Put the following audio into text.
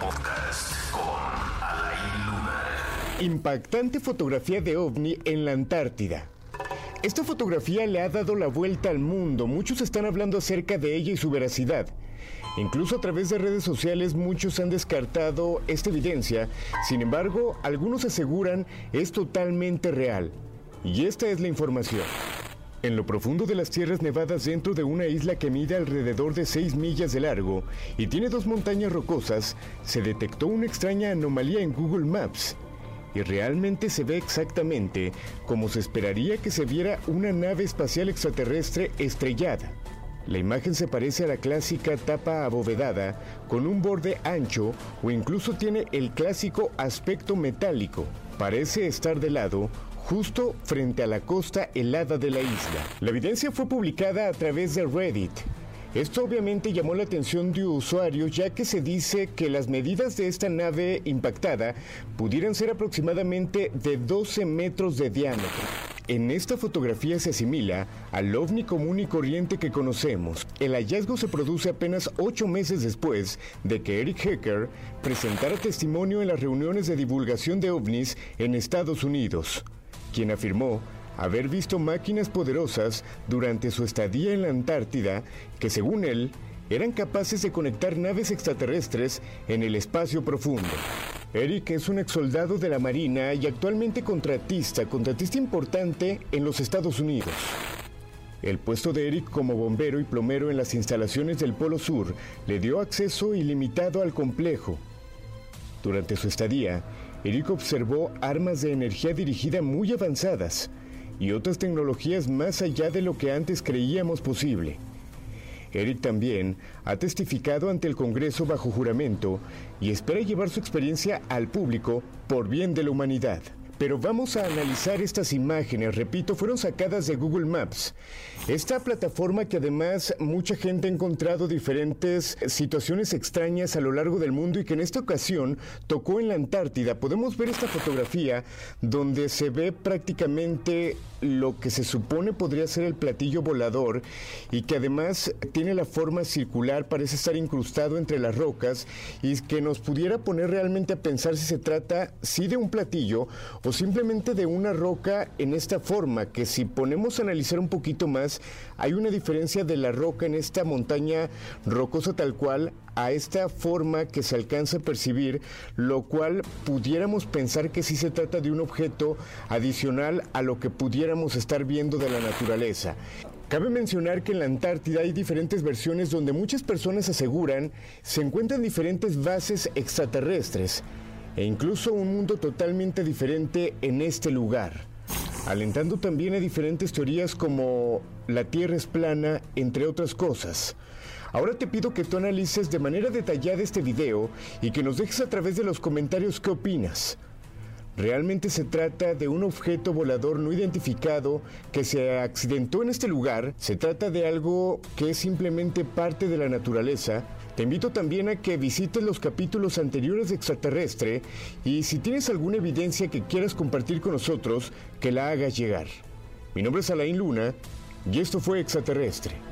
Podcast con Alain Luna. Impactante fotografía de ovni en la Antártida. Esta fotografía le ha dado la vuelta al mundo. Muchos están hablando acerca de ella y su veracidad. Incluso a través de redes sociales muchos han descartado esta evidencia. Sin embargo, algunos aseguran es totalmente real. Y esta es la información. En lo profundo de las tierras nevadas dentro de una isla que mide alrededor de 6 millas de largo y tiene dos montañas rocosas, se detectó una extraña anomalía en Google Maps. Y realmente se ve exactamente como se esperaría que se viera una nave espacial extraterrestre estrellada. La imagen se parece a la clásica tapa abovedada, con un borde ancho o incluso tiene el clásico aspecto metálico. Parece estar de lado justo frente a la costa helada de la isla. La evidencia fue publicada a través de Reddit. Esto obviamente llamó la atención de usuarios ya que se dice que las medidas de esta nave impactada pudieran ser aproximadamente de 12 metros de diámetro. En esta fotografía se asimila al ovni común y corriente que conocemos. El hallazgo se produce apenas ocho meses después de que Eric Hecker presentara testimonio en las reuniones de divulgación de ovnis en Estados Unidos, quien afirmó haber visto máquinas poderosas durante su estadía en la Antártida que según él eran capaces de conectar naves extraterrestres en el espacio profundo. Eric es un ex soldado de la Marina y actualmente contratista, contratista importante en los Estados Unidos. El puesto de Eric como bombero y plomero en las instalaciones del Polo Sur le dio acceso ilimitado al complejo. Durante su estadía, Eric observó armas de energía dirigida muy avanzadas y otras tecnologías más allá de lo que antes creíamos posible. Eric también ha testificado ante el Congreso bajo juramento y espera llevar su experiencia al público por bien de la humanidad. Pero vamos a analizar estas imágenes, repito, fueron sacadas de Google Maps. Esta plataforma que además mucha gente ha encontrado diferentes situaciones extrañas a lo largo del mundo y que en esta ocasión tocó en la Antártida. Podemos ver esta fotografía donde se ve prácticamente lo que se supone podría ser el platillo volador y que además tiene la forma circular, parece estar incrustado entre las rocas y que nos pudiera poner realmente a pensar si se trata sí de un platillo o simplemente de una roca en esta forma, que si ponemos a analizar un poquito más, hay una diferencia de la roca en esta montaña rocosa tal cual a esta forma que se alcanza a percibir, lo cual pudiéramos pensar que sí se trata de un objeto adicional a lo que pudiéramos estar viendo de la naturaleza. Cabe mencionar que en la Antártida hay diferentes versiones donde muchas personas aseguran se encuentran diferentes bases extraterrestres e incluso un mundo totalmente diferente en este lugar, alentando también a diferentes teorías como la Tierra es plana, entre otras cosas. Ahora te pido que tú analices de manera detallada este video y que nos dejes a través de los comentarios qué opinas. Realmente se trata de un objeto volador no identificado que se accidentó en este lugar. Se trata de algo que es simplemente parte de la naturaleza. Te invito también a que visites los capítulos anteriores de Extraterrestre y si tienes alguna evidencia que quieras compartir con nosotros, que la hagas llegar. Mi nombre es Alain Luna y esto fue Extraterrestre.